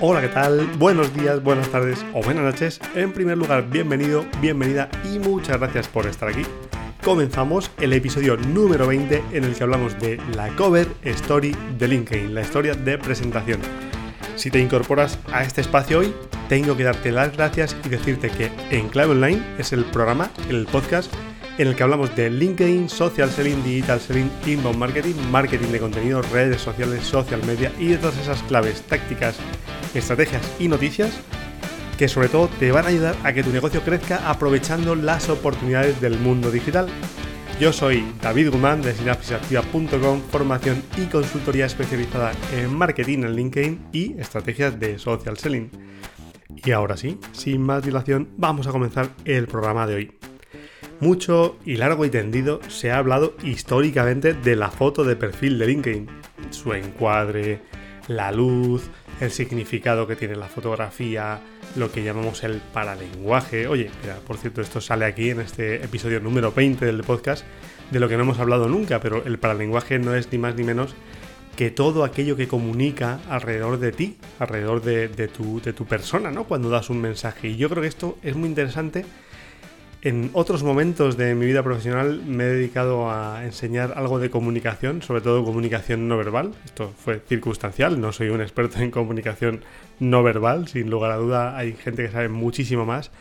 Hola, ¿qué tal? Buenos días, buenas tardes o buenas noches. En primer lugar, bienvenido, bienvenida y muchas gracias por estar aquí. Comenzamos el episodio número 20 en el que hablamos de la cover story de LinkedIn, la historia de presentación. Si te incorporas a este espacio hoy, tengo que darte las gracias y decirte que En Clave Online es el programa, el podcast en el que hablamos de LinkedIn, social selling, digital selling, inbound marketing, marketing de contenido, redes sociales, social media y de todas esas claves, tácticas, estrategias y noticias que sobre todo te van a ayudar a que tu negocio crezca aprovechando las oportunidades del mundo digital. Yo soy David Guzmán de sinapsisactiva.com, formación y consultoría especializada en marketing en LinkedIn y estrategias de social selling. Y ahora sí, sin más dilación, vamos a comenzar el programa de hoy. Mucho y largo y tendido se ha hablado históricamente de la foto de perfil de LinkedIn, su encuadre, la luz, el significado que tiene la fotografía, lo que llamamos el paralenguaje. Oye, mira, por cierto, esto sale aquí en este episodio número 20 del podcast, de lo que no hemos hablado nunca, pero el paralenguaje no es ni más ni menos que todo aquello que comunica alrededor de ti, alrededor de, tu, de tu persona, ¿no? Cuando das un mensaje. Y yo creo que esto es muy interesante en otros momentos de mi vida profesional me he dedicado a enseñar algo de comunicación, sobre todo comunicación no verbal. Esto fue circunstancial, no soy un experto en comunicación no verbal, sin lugar a duda hay gente que sabe muchísimo más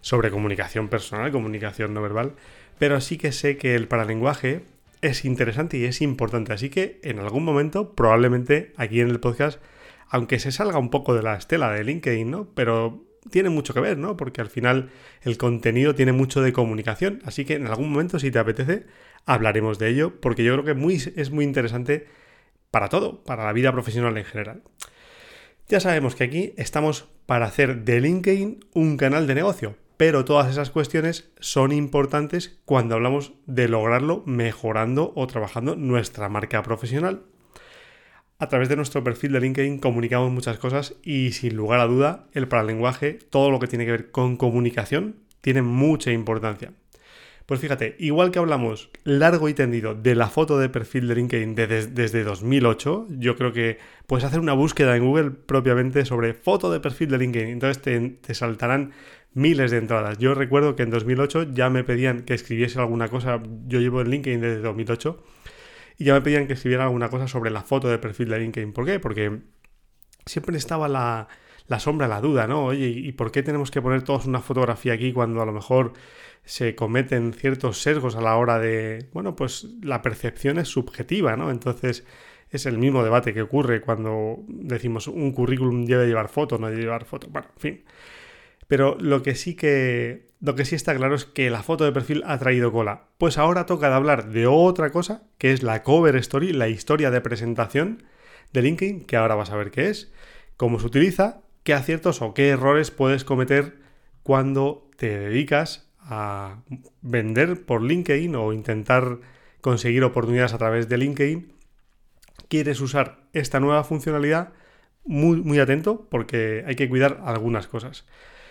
sobre comunicación personal, comunicación no verbal, pero sí que sé que el paralenguaje es interesante y es importante, así que en algún momento, probablemente aquí en el podcast, aunque se salga un poco de la estela de LinkedIn, ¿no? Pero tiene mucho que ver, ¿no? Porque al final el contenido tiene mucho de comunicación, así que en algún momento, si te apetece, hablaremos de ello, porque yo creo que muy, es muy interesante para todo, para la vida profesional en general. Ya sabemos que aquí estamos para hacer de LinkedIn un canal de negocio, pero todas esas cuestiones son importantes cuando hablamos de lograrlo mejorando o trabajando nuestra marca profesional a través de nuestro perfil de LinkedIn comunicamos muchas cosas y sin lugar a duda el paralenguaje, todo lo que tiene que ver con comunicación, tiene mucha importancia. Pues fíjate, igual que hablamos largo y tendido de la foto de perfil de LinkedIn desde 2008, yo creo que puedes hacer una búsqueda en Google propiamente sobre foto de perfil de LinkedIn. Entonces te, te saltarán miles de entradas. Yo recuerdo que en 2008 ya me pedían que escribiese alguna cosa. Yo llevo en LinkedIn desde 2008 y ya me pedían que escribiera alguna cosa sobre la foto de perfil de LinkedIn. ¿Por qué? Porque siempre estaba la, sombra, la duda, ¿no? Oye, ¿y por qué tenemos que poner todos una fotografía aquí cuando a lo mejor se cometen ciertos sesgos a la hora de, bueno, pues la percepción es subjetiva, ¿no? Entonces es el mismo debate que ocurre cuando decimos un currículum debe llevar foto, no debe llevar foto. Bueno, en fin. Pero lo que sí que. Lo que sí está claro es que la foto de perfil ha traído cola. Pues ahora toca de hablar de otra cosa, que es la cover story, la historia de presentación de LinkedIn, que ahora vas a ver qué es, cómo se utiliza, qué aciertos o qué errores puedes cometer cuando te dedicas a vender por LinkedIn o intentar conseguir oportunidades a través de LinkedIn. Quieres usar esta nueva funcionalidad, muy, muy atento porque hay que cuidar algunas cosas.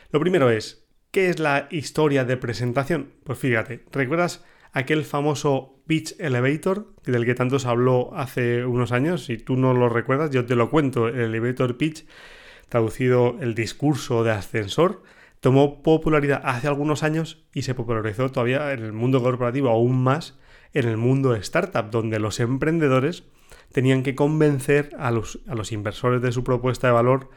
Lo primero es, ¿qué es la historia de presentación? Pues fíjate, ¿recuerdas aquel famoso Pitch Elevator del que tanto se habló hace unos años? Si tú no lo recuerdas, yo te lo cuento. El Elevator Pitch, traducido el discurso de ascensor, tomó popularidad hace algunos años y se popularizó todavía en el mundo corporativo aún más en el mundo startup, donde los emprendedores tenían que convencer a los, a los inversores de su propuesta de valor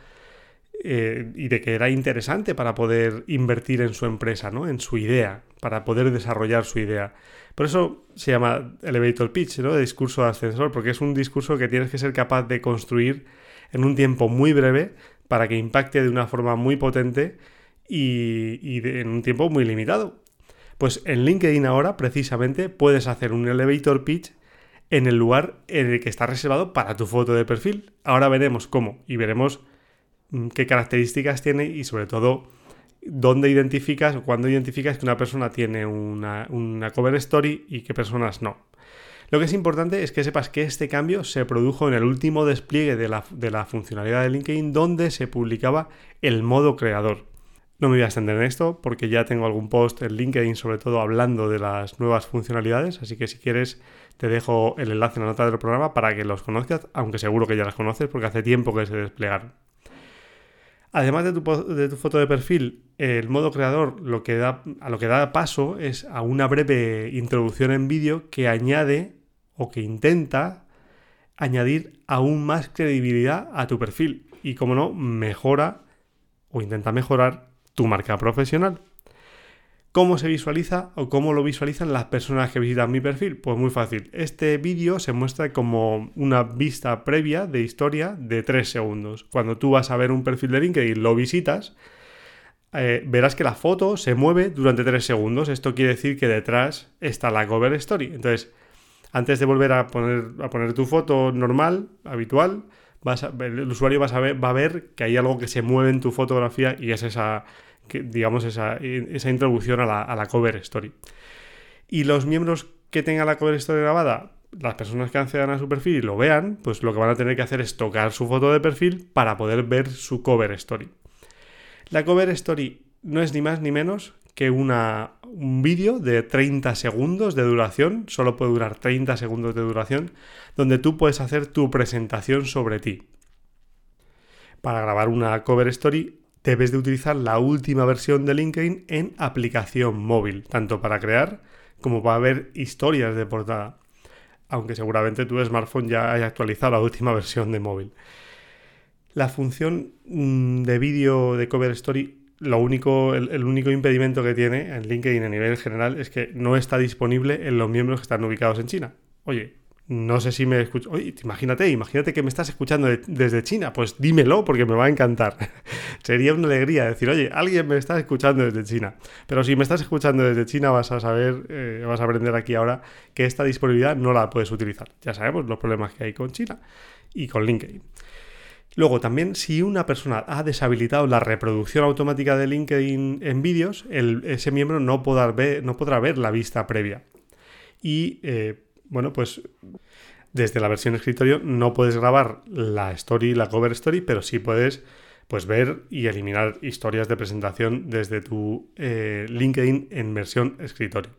eh, y de que era interesante para poder invertir en su empresa, ¿no? En su idea, para poder desarrollar su idea. Por eso se llama elevator pitch, ¿no? Discurso de ascensor, porque es un discurso que tienes que ser capaz de construir en un tiempo muy breve para que impacte de una forma muy potente y, en un tiempo muy limitado. Pues en LinkedIn ahora, precisamente, puedes hacer un elevator pitch en el lugar en el que está reservado para tu foto de perfil. Ahora veremos cómo y veremos qué características tiene y sobre todo dónde identificas o cuándo identificas que una persona tiene una, cover story y qué personas no. Lo que es importante es que sepas que este cambio se produjo en el último despliegue de la, de la, funcionalidad de LinkedIn donde se publicaba el modo creador. No me voy a extender en esto porque ya tengo algún post en LinkedIn sobre todo hablando de las nuevas funcionalidades, así que si quieres te dejo el enlace en la nota del programa para que los conozcas, aunque seguro que ya las conoces porque hace tiempo que se desplegaron. Además de tu, foto de perfil, el modo creador lo que da, a lo que da paso es a una breve introducción en vídeo que añade o que intenta añadir aún más credibilidad a tu perfil y, como no, mejora o intenta mejorar tu marca profesional. ¿Cómo se visualiza o cómo lo visualizan las personas que visitan mi perfil? Pues muy fácil. Este vídeo se muestra como una vista previa de historia de 3 segundos. Cuando tú vas a ver un perfil de LinkedIn, lo visitas, eh, verás que la foto se mueve durante 3 segundos. Esto quiere decir que detrás está la cover story. Entonces, antes de volver a poner, a poner tu foto normal, habitual, vas el usuario va a ver que hay algo que se mueve en tu fotografía y es esa digamos, esa, introducción a la, cover story. Y los miembros que tengan la cover story grabada, las personas que accedan a su perfil y lo vean, pues lo que van a tener que hacer es tocar su foto de perfil para poder ver su cover story. La cover story no es ni más ni menos que una, un vídeo de 30 segundos de duración, solo puede durar 30 segundos de duración, donde tú puedes hacer tu presentación sobre ti. Para grabar una cover story debes de utilizar la última versión de LinkedIn en aplicación móvil, tanto para crear como para ver historias de portada. Aunque seguramente tu smartphone ya haya actualizado la última versión de móvil. La función mm, de vídeo de Cover Story, lo único, el, único impedimento que tiene en LinkedIn a nivel general es que no está disponible en los miembros que están ubicados en China. Oye, no sé si me escucho. Oye, imagínate, imagínate que me estás escuchando desde China. Pues dímelo porque me va a encantar. Sería una alegría decir, oye, alguien me está escuchando desde China. Pero si me estás escuchando desde China, vas a saber, eh, vas a aprender aquí ahora que esta disponibilidad no la puedes utilizar. Ya sabemos los problemas que hay con China y con LinkedIn. Luego, también, si una persona ha deshabilitado la reproducción automática de LinkedIn en vídeos, ese miembro no podrá, ver, no podrá ver la vista previa. Y eh, bueno, pues desde la versión escritorio no puedes grabar la story, la cover story, pero sí puedes pues ver y eliminar historias de presentación desde tu eh, LinkedIn en versión escritorio.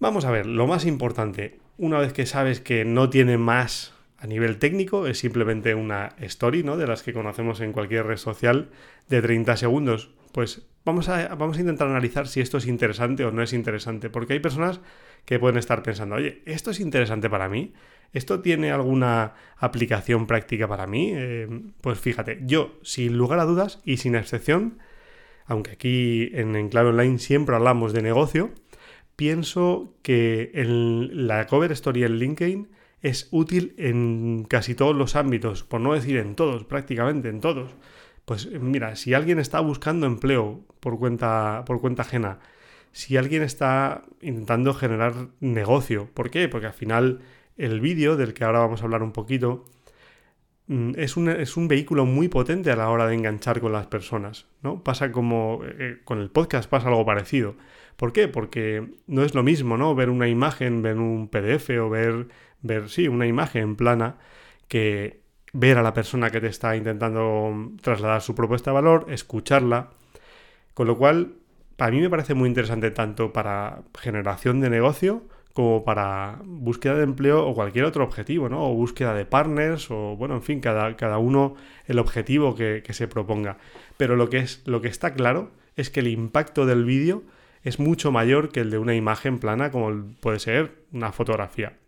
Vamos a ver, lo más importante, una vez que sabes que no tiene más a nivel técnico, es simplemente una story, ¿no? De las que conocemos en cualquier red social de 30 segundos. Pues vamos a, vamos a intentar analizar si esto es interesante o no es interesante, porque hay personas que pueden estar pensando, oye, ¿esto es interesante para mí? ¿Esto tiene alguna aplicación práctica para mí? Eh, pues fíjate, yo, sin lugar a dudas y sin excepción, aunque aquí en Enclave Online siempre hablamos de negocio, pienso que la cover story en LinkedIn es útil en casi todos los ámbitos, por no decir en todos, prácticamente en todos. Pues mira, si alguien está buscando empleo por cuenta, por cuenta ajena, si alguien está intentando generar negocio. ¿Por qué? Porque al final el vídeo, del que ahora vamos a hablar un poquito, mm, es un, es un, vehículo muy potente a la hora de enganchar con las personas, ¿no? Pasa como eh, con el podcast pasa algo parecido. ¿Por qué? Porque no es lo mismo, ¿no? Ver una imagen, ver un PDF o ver, ver, sí, una imagen plana que ver a la persona que te está intentando trasladar su propuesta de valor, escucharla. Con lo cual, para mí me parece muy interesante tanto para generación de negocio como para búsqueda de empleo o cualquier otro objetivo, ¿no? O búsqueda de partners o, bueno, en fin, cada, cada uno el objetivo que, que, se proponga. Pero lo que, es, lo que está claro es que el impacto del vídeo es mucho mayor que el de una imagen plana como puede ser una fotografía.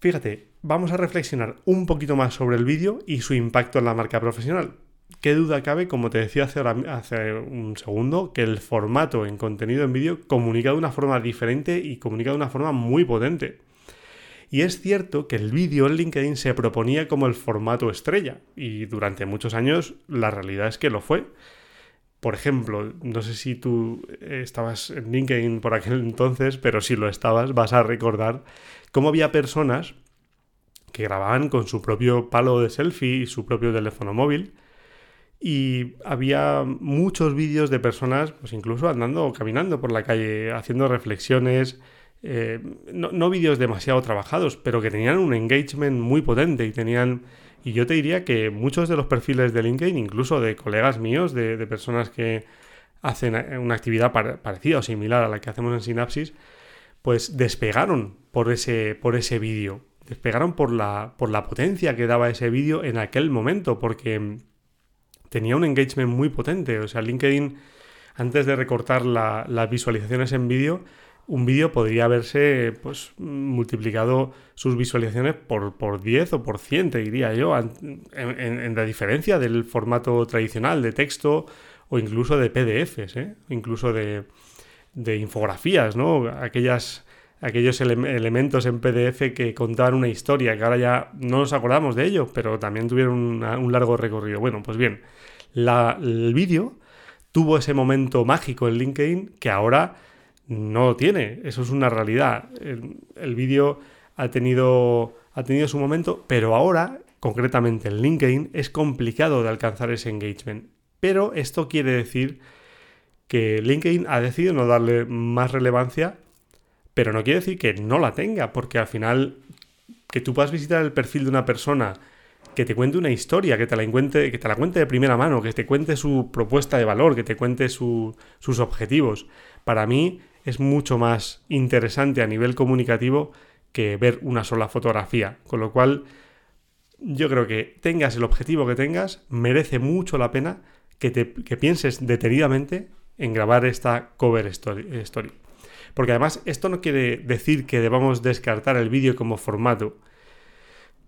Fíjate, vamos a reflexionar un poquito más sobre el vídeo y su impacto en la marca profesional. Qué duda cabe, como te decía hace, un segundo, que el formato en contenido en vídeo comunica de una forma diferente y comunica de una forma muy potente. Y es cierto que el vídeo en LinkedIn se proponía como el formato estrella, y durante muchos años la realidad es que lo fue. Por ejemplo, no sé si tú estabas en LinkedIn por aquel entonces, pero si lo estabas, vas a recordar cómo había personas que grababan con su propio palo de selfie y su propio teléfono móvil y había muchos vídeos de personas, pues incluso andando o caminando por la calle, haciendo reflexiones, eh, no, vídeos demasiado trabajados, pero que tenían un engagement muy potente y tenían... Y yo te diría que muchos de los perfiles de LinkedIn, incluso de colegas míos, de, personas que hacen una actividad parecida o similar a la que hacemos en Synapsis, pues despegaron por ese, por ese vídeo. Despegaron por la, por la potencia que daba ese vídeo en aquel momento, porque tenía un engagement muy potente. O sea, LinkedIn, antes de recortar las visualizaciones en vídeo, un vídeo podría haberse pues, multiplicado sus visualizaciones por, por 10 o por 100, te diría yo, en, la diferencia del formato tradicional de texto o incluso de PDFs, ¿eh? incluso de, de, infografías, ¿no? Aquellas, aquellos elementos en PDF que contaban una historia, que ahora ya no nos acordamos de ellos, pero también tuvieron un largo recorrido. Bueno, pues bien, el vídeo tuvo ese momento mágico en LinkedIn que ahora no lo tiene. Eso es una realidad. El, vídeo ha tenido, ha tenido su momento, pero ahora, concretamente en LinkedIn, es complicado de alcanzar ese engagement. Pero esto quiere decir que LinkedIn ha decidido no darle más relevancia, pero no quiere decir que no la tenga, porque al final que tú puedas visitar el perfil de una persona que te cuente una historia, que te la cuente, que te la cuente de primera mano, que te cuente su propuesta de valor, que te cuente sus objetivos. Para mí es mucho más interesante a nivel comunicativo que ver una sola fotografía. Con lo cual, yo creo que tengas el objetivo que tengas, merece mucho la pena que, pienses detenidamente en grabar esta cover story. Porque además esto no quiere decir que debamos descartar el vídeo como formato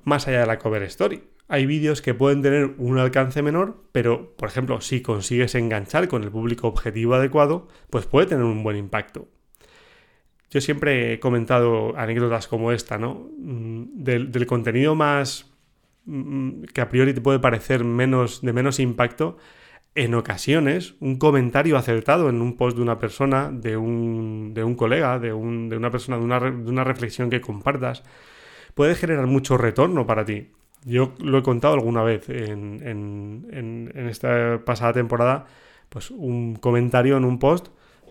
más allá de la cover story. Hay vídeos que pueden tener un alcance menor, pero por ejemplo, si consigues enganchar con el público objetivo adecuado, pues puede tener un buen impacto. Yo siempre he comentado anécdotas como esta, ¿no? Mm, del, contenido más mm, que a priori te puede parecer menos, de menos impacto, en ocasiones un comentario acertado en un post de una persona, de un, de un colega, de, una persona, de una, de una reflexión que compartas, puede generar mucho retorno para ti. Yo lo he contado alguna vez en, esta pasada temporada, pues un comentario en un post,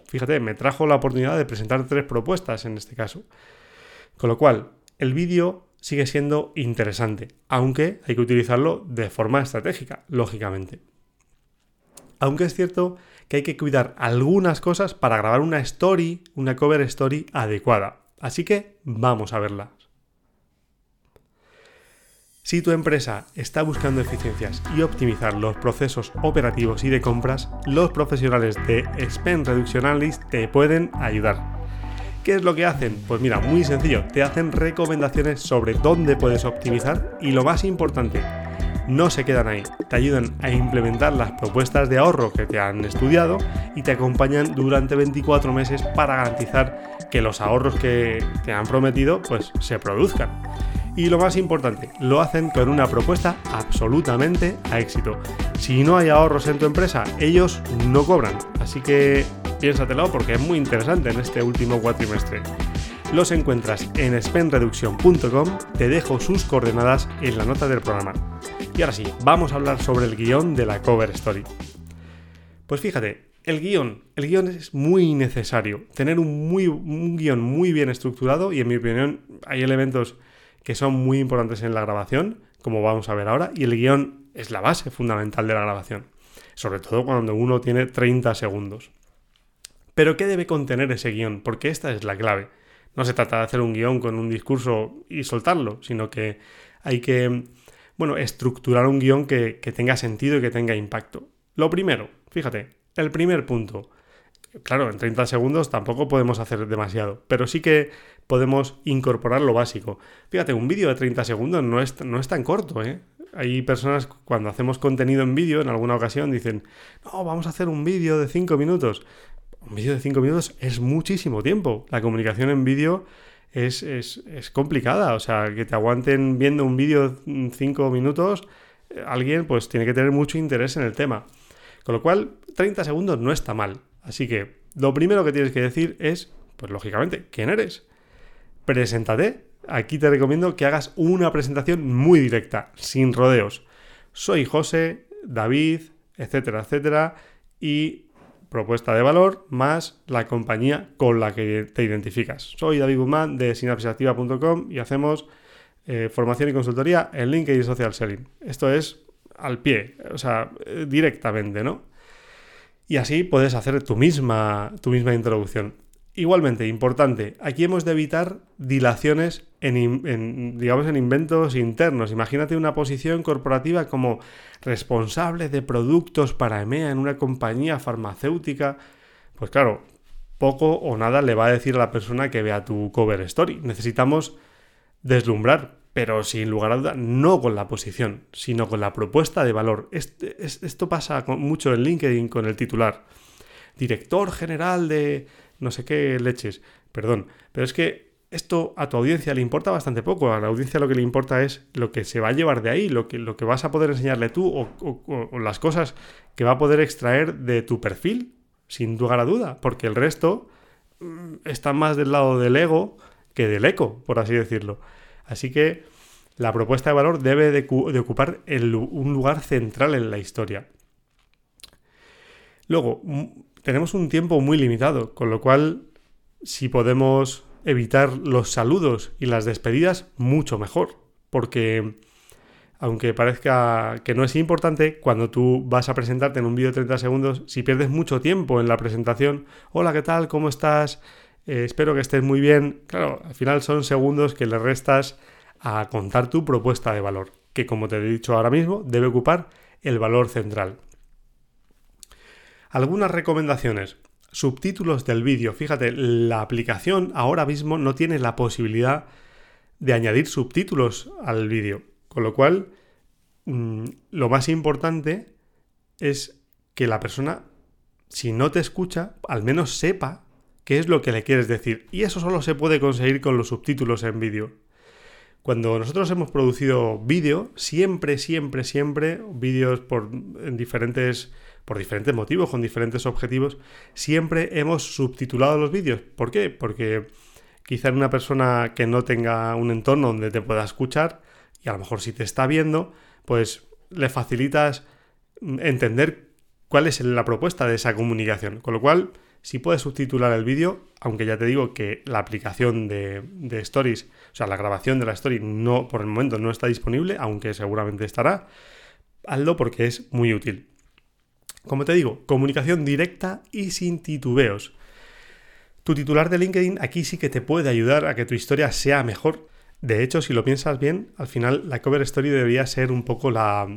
fíjate, me trajo la oportunidad de presentar tres propuestas en este caso. Con lo cual, el vídeo sigue siendo interesante, aunque hay que utilizarlo de forma estratégica, lógicamente. Aunque es cierto que hay que cuidar algunas cosas para grabar una story, una cover story adecuada. Así que vamos a verla. Si tu empresa está buscando eficiencias y optimizar los procesos operativos y de compras, los profesionales de Spend Reduction Analyst te pueden ayudar. ¿Qué es lo que hacen? Pues mira, muy sencillo, te hacen recomendaciones sobre dónde puedes optimizar y lo más importante, no se quedan ahí, te ayudan a implementar las propuestas de ahorro que te han estudiado y te acompañan durante 24 meses para garantizar que los ahorros que te han prometido pues se produzcan. Y lo más importante, lo hacen con una propuesta absolutamente a éxito. Si no hay ahorros en tu empresa, ellos no cobran. Así que piénsatelo porque es muy interesante en este último cuatrimestre. Los encuentras en spendreduction.com, te dejo sus coordenadas en la nota del programa. Y ahora sí, vamos a hablar sobre el guion de la cover story. Pues fíjate, el guion, el guion es muy necesario. Tener un, muy, un guion muy bien estructurado y en mi opinión hay elementos que son muy importantes en la grabación, como vamos a ver ahora, y el guion es la base fundamental de la grabación, sobre todo cuando uno tiene 30 segundos. Pero ¿qué debe contener ese guion? Porque esta es la clave. No se trata de hacer un guion con un discurso y soltarlo, sino que hay que, bueno, estructurar un guion que, tenga sentido y que tenga impacto. Lo primero, fíjate, el primer punto, Claro, en 30 segundos tampoco podemos hacer demasiado, pero sí que podemos incorporar lo básico. Fíjate, un vídeo de 30 segundos no es, no es tan corto, ¿eh? Hay personas cuando hacemos contenido en vídeo en alguna ocasión dicen, no, vamos a hacer un vídeo de 5 minutos. Un vídeo de 5 minutos es muchísimo tiempo. La comunicación en vídeo es, es, es, complicada. O sea, que te aguanten viendo un vídeo 5 minutos, eh, alguien pues tiene que tener mucho interés en el tema. Con lo cual, 30 segundos no está mal. Así que lo primero que tienes que decir es, pues lógicamente, ¿quién eres? Preséntate. Aquí te recomiendo que hagas una presentación muy directa, sin rodeos. Soy José, David, etcétera, etcétera, y propuesta de valor más la compañía con la que te identificas. Soy David Guzmán de sinapsisactiva.com y hacemos eh, formación y consultoría en LinkedIn Social Selling. Esto es al pie, o sea, eh, directamente, ¿no? Y así puedes hacer tu misma, tu misma introducción. Igualmente, importante, aquí hemos de evitar dilaciones en, digamos, en inventos internos. Imagínate una posición corporativa como responsable de productos para EMEA en una compañía farmacéutica. Pues claro, poco o nada le va a decir a la persona que vea tu cover story. Necesitamos deslumbrar, pero sin lugar a duda, no con la posición, sino con la propuesta de valor. esto pasa mucho en LinkedIn con el titular. Director general de no sé qué leches. Perdón, pero es que esto a tu audiencia le importa bastante poco. A la audiencia lo que le importa es lo que se va a llevar de ahí, lo que, lo que vas a poder enseñarle tú o, las cosas que va a poder extraer de tu perfil, sin lugar a duda, porque el resto mm, está más del lado del ego que del eco, por así decirlo. Así que la propuesta de valor debe de, ocupar un lugar central en la historia. Luego, tenemos un tiempo muy limitado, con lo cual si podemos evitar los saludos y las despedidas, mucho mejor. Porque aunque parezca que no es importante, cuando tú vas a presentarte en un vídeo de 30 segundos, si pierdes mucho tiempo en la presentación, hola, ¿qué tal? ¿Cómo estás? Eh, espero que estés muy bien. Claro, al final son segundos que le restas a contar tu propuesta de valor, que como te he dicho ahora mismo, debe ocupar el valor central. Algunas recomendaciones. Subtítulos del vídeo. Fíjate, la aplicación ahora mismo no tiene la posibilidad de añadir subtítulos al vídeo. Con lo cual, mm, lo más importante es que la persona, si no te escucha, al menos sepa qué es lo que le quieres decir. Y eso solo se puede conseguir con los subtítulos en vídeo. Cuando nosotros hemos producido vídeo, siempre, siempre, siempre, vídeos por en diferentes por diferentes motivos, con diferentes objetivos, siempre hemos subtitulado los vídeos. ¿Por qué? Porque quizá una persona que no tenga un entorno donde te pueda escuchar, y a lo mejor si te está viendo, pues le facilitas entender cuál es la propuesta de esa comunicación. Con lo cual, si puedes subtitular el vídeo, aunque ya te digo que la aplicación de, de, Stories, o sea, la grabación de la story no, por el momento no está disponible, aunque seguramente estará, hazlo porque es muy útil. Como te digo, comunicación directa y sin titubeos. Tu titular de LinkedIn aquí sí que te puede ayudar a que tu historia sea mejor. De hecho, si lo piensas bien, al final la cover story debería ser un poco la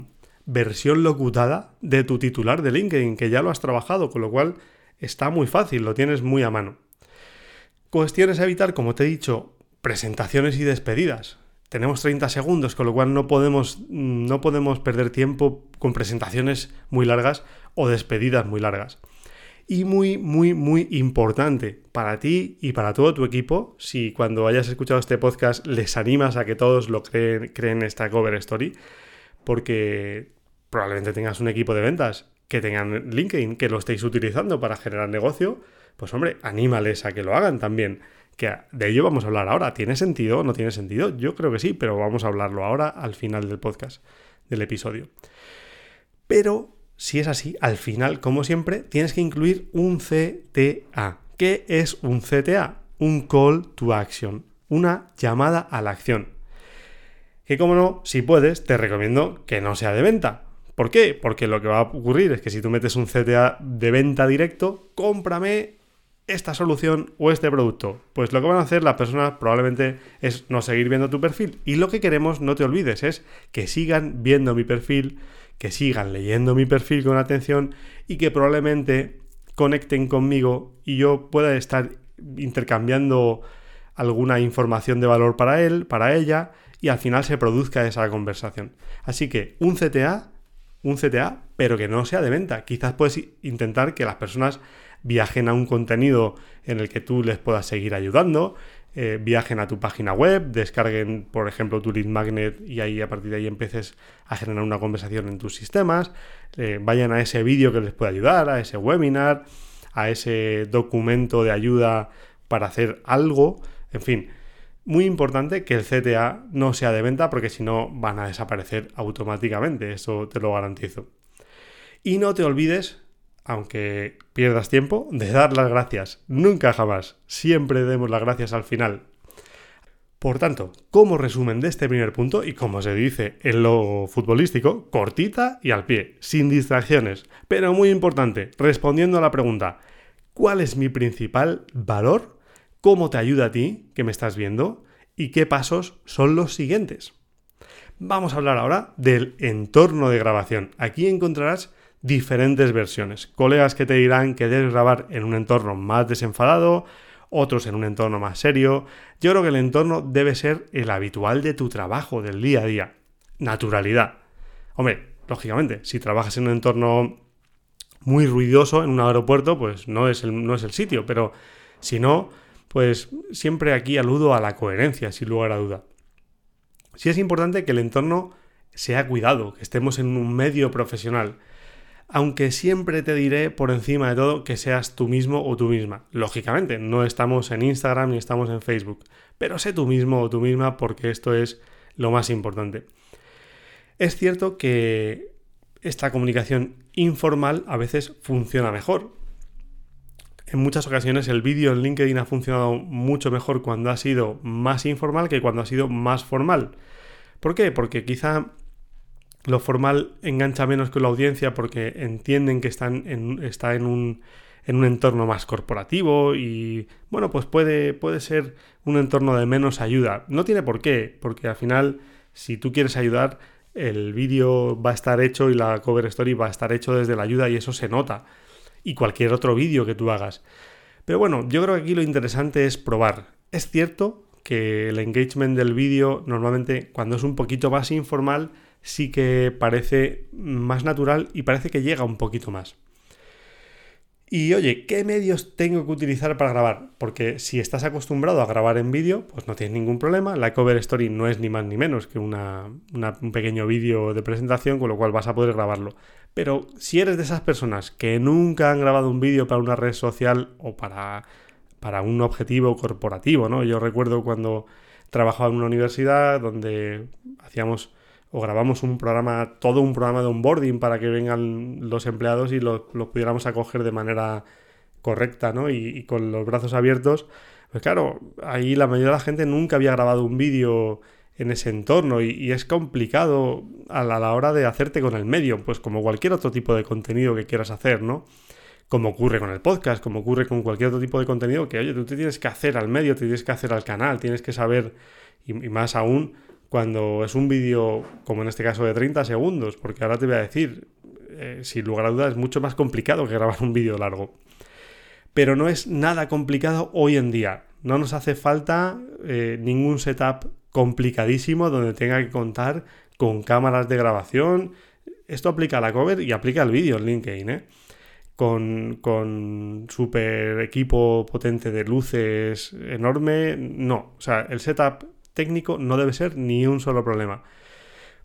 versión locutada de tu titular de LinkedIn, que ya lo has trabajado, con lo cual está muy fácil, lo tienes muy a mano. Cuestiones a evitar, como te he dicho, presentaciones y despedidas tenemos 30 segundos, con lo cual no podemos, no podemos perder tiempo con presentaciones muy largas o despedidas muy largas. Y muy, muy, muy importante para ti y para todo tu equipo, si cuando hayas escuchado este podcast les animas a que todos lo creen, creen esta cover story, porque probablemente tengas un equipo de ventas que tengan LinkedIn, que lo estéis utilizando para generar negocio, pues hombre, anímales a que lo hagan también que de ello vamos a hablar ahora. ¿Tiene sentido o no tiene sentido? Yo creo que sí, pero vamos a hablarlo ahora al final del podcast, del episodio. Pero si es así, al final, como siempre, tienes que incluir un CTA. ¿Qué es un CTA? Un call to action, una llamada a la acción. Que como no, si puedes, te recomiendo que no sea de venta. ¿Por qué? Porque lo que va a ocurrir es que si tú metes un CTA de venta directo, cómprame esta solución o este producto? Pues lo que van a hacer las personas probablemente es no seguir viendo tu perfil. Y lo que queremos, no te olvides, es que sigan viendo mi perfil, que sigan leyendo mi perfil con atención y que probablemente conecten conmigo y yo pueda estar intercambiando alguna información de valor para él, para ella, y al final se produzca esa conversación. Así que un CTA, un CTA, pero que no sea de venta. Quizás puedes intentar que las personas viajen a un contenido en el que tú les puedas seguir ayudando, eh, viajen a tu página web, descarguen, por ejemplo, tu lead magnet y ahí a partir de ahí empieces a generar una conversación en tus sistemas, eh, vayan a ese vídeo que les puede ayudar, a ese webinar, a ese documento de ayuda para hacer algo, en fin. Muy importante que el CTA no sea de venta porque si no van a desaparecer automáticamente, eso te lo garantizo. Y no te olvides aunque pierdas tiempo, de dar las gracias. Nunca jamás. Siempre demos las gracias al final. Por tanto, como resumen de este primer punto, y como se dice en lo futbolístico, cortita y al pie, sin distracciones. Pero muy importante, respondiendo a la pregunta, cuál es mi principal valor, cómo te ayuda a ti, que me estás viendo, y qué pasos son los siguientes. Vamos a hablar ahora del entorno de grabación. Aquí encontrarás diferentes versiones. Colegas que te dirán que debes grabar en un entorno más desenfadado, otros en un entorno más serio. Yo creo que el entorno debe ser el habitual de tu trabajo, del día a día. Naturalidad. Hombre, lógicamente, si trabajas en un entorno muy ruidoso en un aeropuerto, pues no es el, no es el sitio, pero si no, pues siempre aquí aludo a la coherencia, sin lugar a duda. Sí es importante que el entorno sea cuidado, que estemos en un medio profesional. Aunque siempre te diré por encima de todo que seas tú mismo o tú misma. Lógicamente, no estamos en Instagram ni estamos en Facebook, pero sé tú mismo o tú misma porque esto es lo más importante. Es cierto que esta comunicación informal a veces funciona mejor. En muchas ocasiones el vídeo en LinkedIn ha funcionado mucho mejor cuando ha sido más informal que cuando ha sido más formal. ¿Por qué? Porque quizá lo formal engancha menos con la audiencia porque entienden que están está en un, en un entorno más corporativo y bueno, pues puede, puede ser un entorno de menos ayuda. No tiene por qué, porque al final si tú quieres ayudar, el vídeo va a estar hecho y la cover story va a estar hecho desde la ayuda y eso se nota. Y cualquier otro vídeo que tú hagas. Pero bueno, yo creo que aquí lo interesante es probar. Es cierto que el engagement del vídeo normalmente cuando es un poquito más informal sí que parece más natural y parece que llega un poquito más. Y oye, ¿qué medios tengo que utilizar para grabar? Porque si estás acostumbrado a grabar en vídeo, pues no tienes ningún problema. La cover story no es ni más ni menos que un pequeño vídeo de presentación, con lo cual vas a poder grabarlo. Pero si eres de esas personas que nunca han grabado un vídeo para una red social o para, para un objetivo corporativo, ¿no? Yo recuerdo cuando trabajaba en una universidad donde hacíamos o grabamos un programa, todo un programa de onboarding para que vengan los empleados y los, pudiéramos acoger de manera correcta, ¿no? Y, con los brazos abiertos. Pues claro, ahí la mayoría de la gente nunca había grabado un vídeo en ese entorno y, es complicado a la, hora de hacerte con el medio, pues como cualquier otro tipo de contenido que quieras hacer, ¿no? Como ocurre con el podcast, como ocurre con cualquier otro tipo de contenido que, oye, tú te tienes que hacer al medio, te tienes que hacer al canal, tienes que saber, y más aún, cuando es un vídeo, como en este caso de 30 segundos, porque ahora te voy a decir, eh, sin lugar a dudas, es mucho más complicado que grabar un vídeo largo. Pero no es nada complicado hoy en día. No nos hace falta eh, ningún setup complicadísimo donde tenga que contar con cámaras de grabación. Esto aplica a la cover y aplica al vídeo en LinkedIn, ¿eh? Con, con super equipo potente de luces enorme. No, o sea, el setup técnico no debe ser ni un solo problema.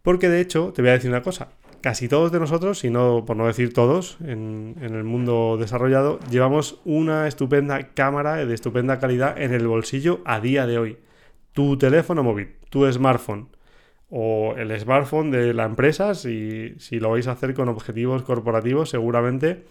Porque de hecho, te voy a decir una cosa, casi todos de nosotros, si no, por no decir todos, en, el mundo desarrollado, llevamos una estupenda cámara de estupenda calidad en el bolsillo a día de hoy. Tu teléfono móvil, tu smartphone o el smartphone de la empresa, si, si lo vais a hacer con objetivos corporativos, seguramente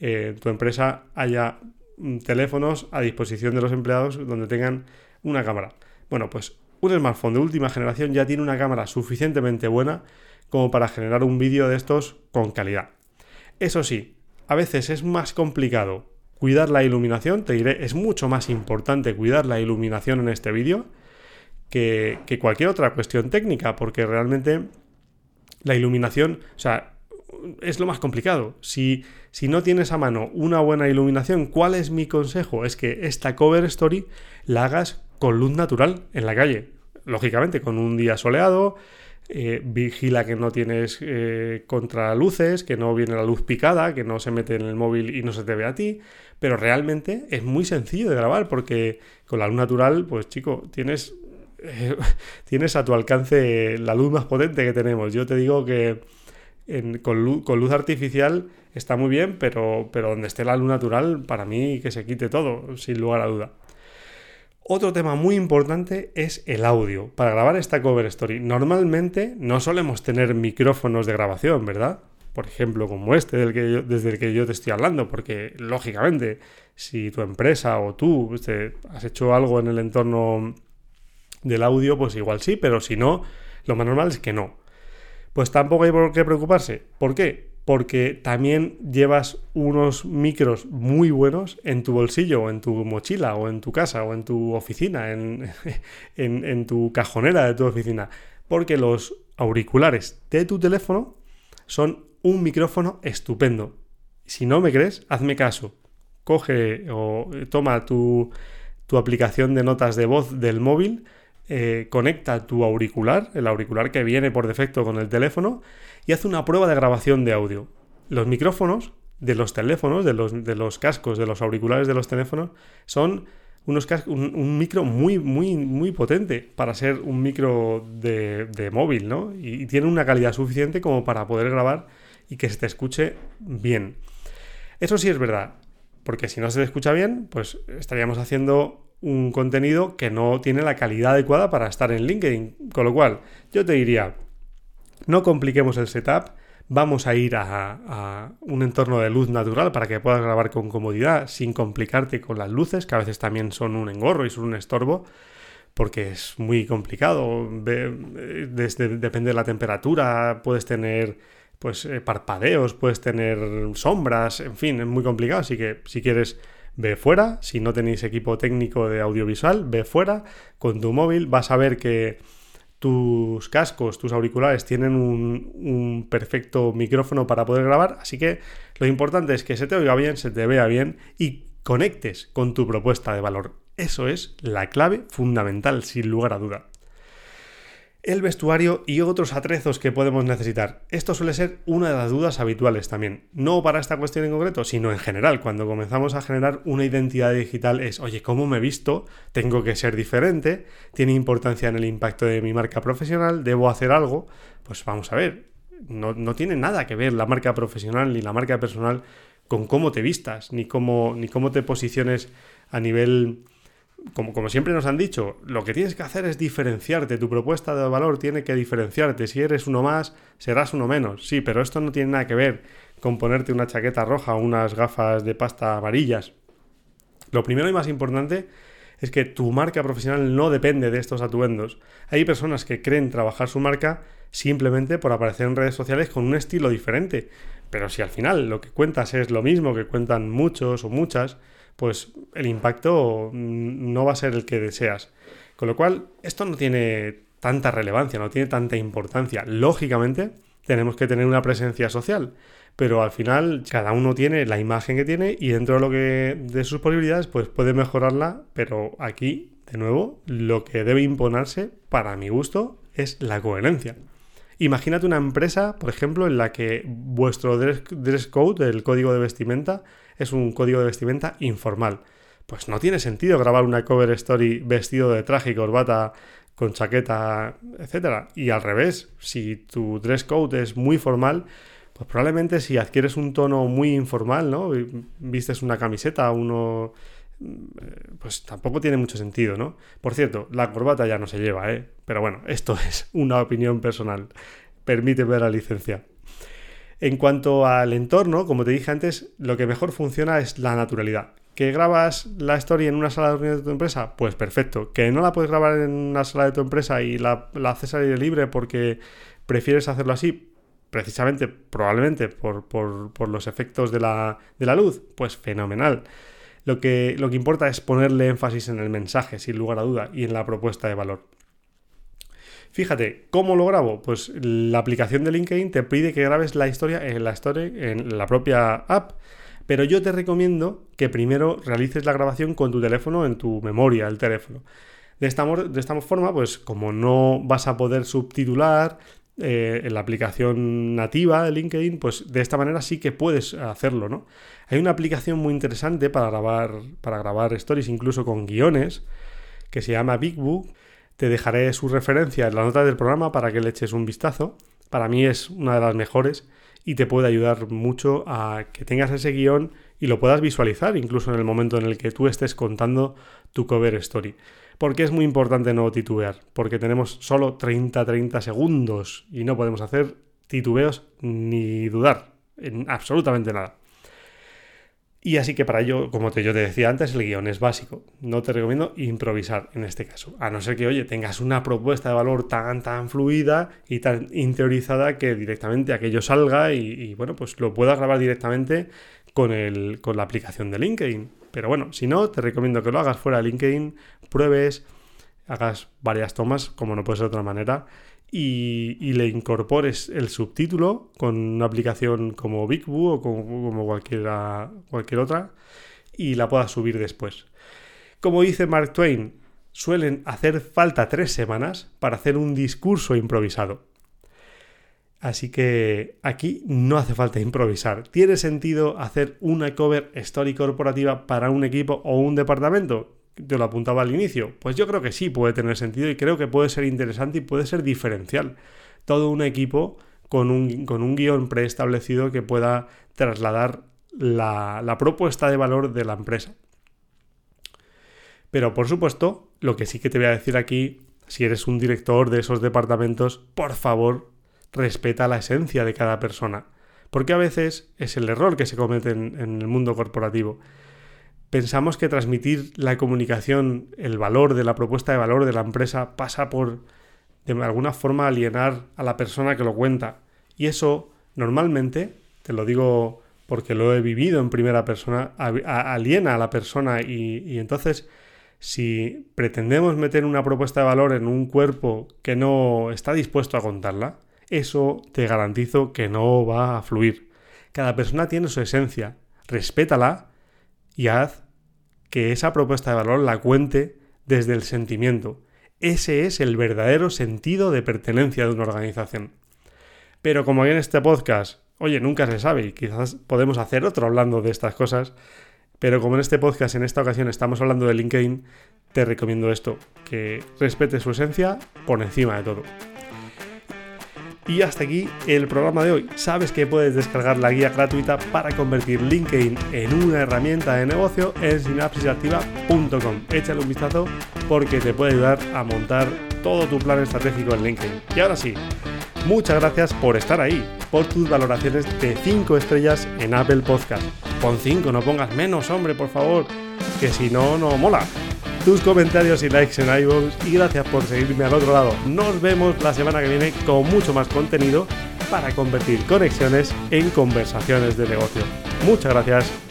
eh, tu empresa haya mm, teléfonos a disposición de los empleados donde tengan una cámara. Bueno, pues un smartphone de última generación ya tiene una cámara suficientemente buena como para generar un vídeo de estos con calidad. Eso sí, a veces es más complicado cuidar la iluminación, te diré, es mucho más importante cuidar la iluminación en este vídeo que, que, cualquier otra cuestión técnica, porque realmente la iluminación, o sea, es lo más complicado. Si, si no tienes a mano una buena iluminación, ¿cuál es mi consejo? Es que esta cover story la hagas con luz natural en la calle. Lógicamente, con un día soleado, eh, vigila que no tienes eh, contraluces, que no viene la luz picada, que no se mete en el móvil y no se te ve a ti. Pero realmente es muy sencillo de grabar porque con la luz natural, pues chico, tienes, tienes a tu alcance la luz más potente que tenemos. Yo te digo que con, luz, con, luz, artificial está muy bien, pero, pero donde esté la luz natural, para mí que se quite todo, sin lugar a duda. Otro tema muy importante es el audio. Para grabar esta cover story, normalmente no solemos tener micrófonos de grabación, ¿verdad? Por ejemplo, como este del que desde el que yo te estoy hablando, porque lógicamente, si tu empresa o tú este, has hecho algo en el entorno del audio, pues igual sí, pero si no, lo más normal es que no. Pues tampoco hay por qué preocuparse. ¿Por qué? Porque también llevas unos micros muy buenos en tu bolsillo o en tu mochila o en tu casa o en tu oficina, en, en, tu cajonera de tu oficina, porque los auriculares de tu teléfono son un micrófono estupendo. Si no me crees, hazme caso. Coge o toma tu, tu aplicación de notas de voz del móvil, eh, conecta tu auricular, el auricular que viene por defecto con el teléfono, y hace una prueba de grabación de audio. Los micrófonos de los teléfonos, de los, de los cascos, de los auriculares de los teléfonos, son unos un, micro muy, muy, muy potente para ser un micro de, móvil, ¿no? Y, y, tiene una calidad suficiente como para poder grabar y que se te escuche bien. Eso sí es verdad, porque si no se te escucha bien, pues estaríamos haciendo un contenido que no tiene la calidad adecuada para estar en LinkedIn. Con lo cual, yo te diría, no compliquemos el setup, vamos a ir a, un entorno de luz natural para que puedas grabar con comodidad sin complicarte con las luces, que a veces también son un engorro y son un estorbo, porque es muy complicado. Desde, depende de la temperatura, puedes tener pues eh, parpadeos, puedes tener sombras, en fin, es muy complicado, así que si quieres ve fuera, si no tenéis equipo técnico de audiovisual, ve fuera. Con tu móvil, vas a ver que tus cascos, tus auriculares tienen un, perfecto micrófono para poder grabar, así que lo importante es que se te oiga bien, se te vea bien y conectes con tu propuesta de valor. Eso es la clave fundamental, sin lugar a duda el vestuario y otros atrezos que podemos necesitar. Esto suele ser una de las dudas habituales también. No para esta cuestión en concreto, sino en general. Cuando comenzamos a generar una identidad digital es, oye, ¿cómo me he visto? Tengo que ser diferente. Tiene importancia en el impacto de mi marca profesional. Debo hacer algo. Pues vamos a ver. No, no tiene nada que ver la marca profesional ni la marca personal con cómo te vistas, ni cómo, ni cómo te posiciones a nivel como, siempre nos han dicho, lo que tienes que hacer es diferenciarte. Tu propuesta de valor tiene que diferenciarte. Si eres uno más, serás uno menos. Sí, pero esto no tiene nada que ver con ponerte una chaqueta roja o unas gafas de pasta amarillas. Lo primero y más importante es que tu marca profesional no depende de estos atuendos. Hay personas que creen trabajar su marca simplemente por aparecer en redes sociales con un estilo diferente. Pero si al final lo que cuentas es lo mismo que cuentan muchos o muchas, pues el impacto no va a ser el que deseas. Con lo cual, esto no tiene tanta relevancia, no tiene tanta importancia. Lógicamente, tenemos que tener una presencia social, pero al final cada uno tiene la imagen que tiene y dentro de lo que de sus posibilidades, pues puede mejorarla, pero aquí, de nuevo, lo que debe imponerse, para mi gusto, es la coherencia. Imagínate una empresa, por ejemplo, en la que vuestro dress code, el código de vestimenta, es un código de vestimenta informal. Pues no tiene sentido grabar una cover story vestido de traje y corbata con chaqueta, etc. Y al revés, si tu dress code es muy formal, pues probablemente si adquieres un tono muy informal, ¿no? Vistes una camiseta, uno pues tampoco tiene mucho sentido, ¿no? Por cierto, la corbata ya no se lleva, ¿eh? Pero bueno, esto es una opinión personal. Permíteme la licencia. En cuanto al entorno, como te dije antes, lo que mejor funciona es la naturalidad. ¿Que grabas la historia en una sala de reuniones de tu empresa? Pues perfecto. ¿Que no la puedes grabar en una sala de tu empresa y la, haces al aire libre porque prefieres hacerlo así? Precisamente, probablemente, por, los efectos de la, de la luz. Pues fenomenal. Lo que, lo que importa es ponerle énfasis en el mensaje, sin lugar a duda, y en la propuesta de valor. Fíjate, ¿cómo lo grabo? Pues la aplicación de LinkedIn te pide que grabes la historia en la, en la propia app, pero yo te recomiendo que primero realices la grabación con tu teléfono en tu memoria del teléfono. De esta, de esta forma, pues como no vas a poder subtitular eh, en la aplicación nativa de LinkedIn, pues de esta manera sí que puedes hacerlo, ¿no? Hay una aplicación muy interesante para grabar, para grabar stories, incluso con guiones, que se llama BigBook te dejaré su referencia en la nota del programa para que le eches un vistazo. Para mí es una de las mejores y te puede ayudar mucho a que tengas ese guion y lo puedas visualizar incluso en el momento en el que tú estés contando tu cover story. Porque es muy importante no titubear, porque tenemos solo 30-30 segundos y no podemos hacer titubeos ni dudar en absolutamente nada. Y así que para ello, como te, yo te decía antes, el guion es básico. No te recomiendo improvisar en este caso. A no ser que, oye, tengas una propuesta de valor tan, tan fluida y tan interiorizada que directamente aquello salga y, bueno, pues lo puedas grabar directamente con, el, con la aplicación de LinkedIn. Pero bueno, si no, te recomiendo que lo hagas fuera de LinkedIn, pruebes, hagas varias tomas, como no puede ser de otra manera, y, le incorpores el subtítulo con una aplicación como BigBoo o como, cualquier otra y la puedas subir después. Como dice Mark Twain, suelen hacer falta tres semanas para hacer un discurso improvisado. Así que aquí no hace falta improvisar. ¿Tiene sentido hacer una cover story corporativa para un equipo o un departamento? te lo apuntaba al inicio. Pues yo creo que sí puede tener sentido y creo que puede ser interesante y puede ser diferencial. Todo un equipo con un, con un guion preestablecido que pueda trasladar la, la propuesta de valor de la empresa. Pero por supuesto, lo que sí que te voy a decir aquí, si eres un director de esos departamentos, por favor, respeta la esencia de cada persona. Porque a veces es el error que se comete en, el mundo corporativo pensamos que transmitir la comunicación, el valor de la propuesta de valor de la empresa pasa por de alguna forma alienar a la persona que lo cuenta. Y eso normalmente, te lo digo porque lo he vivido en primera persona, aliena a la persona y entonces si pretendemos meter una propuesta de valor en un cuerpo que no está dispuesto a contarla, eso te garantizo que no va a fluir. Cada persona tiene su esencia, respétala y haz que esa propuesta de valor la cuente desde el sentimiento. Ese es el verdadero sentido de pertenencia de una organización. Pero como en este podcast, oye, nunca se sabe y quizás podemos hacer otro hablando de estas cosas, pero como en este podcast en esta ocasión estamos hablando de LinkedIn, te recomiendo esto, que respete su esencia por encima de todo. Y hasta aquí el programa de hoy. Sabes que puedes descargar la guía gratuita para convertir LinkedIn en una herramienta de negocio en sinapsisactiva.com. Échale un vistazo porque te puede ayudar a montar todo tu plan estratégico en LinkedIn. Y ahora sí, muchas gracias por estar ahí, por tus valoraciones de 5 estrellas en Apple Podcast. Pon 5, no pongas menos, hombre, por favor, que si no, no mola tus comentarios y likes en iVoox y gracias por seguirme al otro lado. Nos vemos la semana que viene con mucho más contenido para convertir conexiones en conversaciones de negocio. Muchas gracias